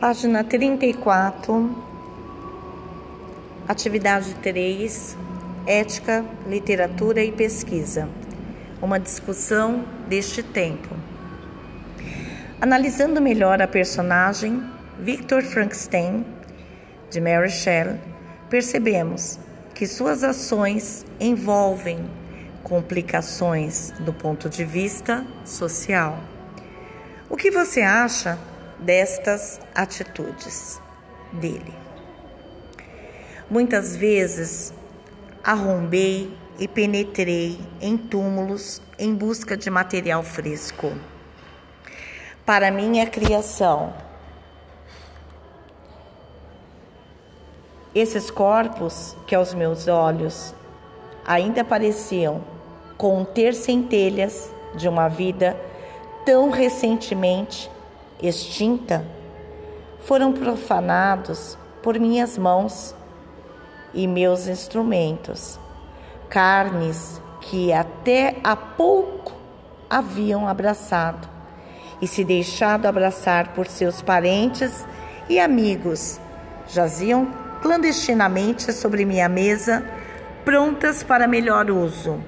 Página 34, atividade 3, ética, literatura e pesquisa. Uma discussão deste tempo. Analisando melhor a personagem Victor Frankenstein de Mary Shelley, percebemos que suas ações envolvem complicações do ponto de vista social. O que você acha destas atitudes dele. Muitas vezes arrombei e penetrei em túmulos em busca de material fresco para minha criação. Esses corpos que aos meus olhos ainda pareciam conter centelhas de uma vida tão recentemente extinta, foram profanados por minhas mãos e meus instrumentos, carnes que até há pouco haviam abraçado e se deixado abraçar por seus parentes e amigos, jaziam clandestinamente sobre minha mesa, prontas para melhor uso.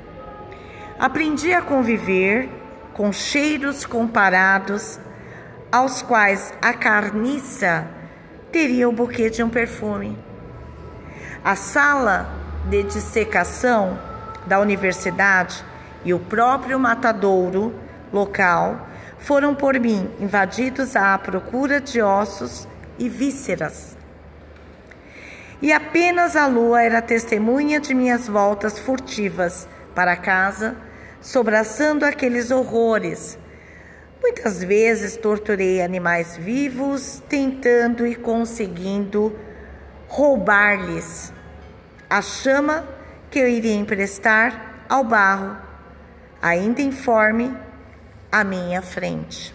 Aprendi a conviver com cheiros comparados aos quais a carniça teria o buquê de um perfume. A sala de dissecação da universidade e o próprio matadouro local foram por mim invadidos à procura de ossos e vísceras. E apenas a lua era testemunha de minhas voltas furtivas para casa, sobraçando aqueles horrores Muitas vezes torturei animais vivos, tentando e conseguindo roubar-lhes a chama que eu iria emprestar ao barro, ainda informe à minha frente.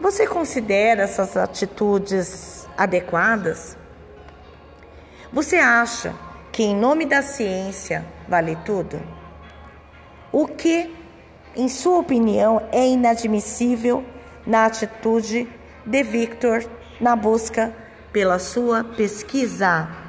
Você considera essas atitudes adequadas? Você acha que, em nome da ciência, vale tudo? O que em sua opinião, é inadmissível na atitude de Victor na busca pela sua pesquisa.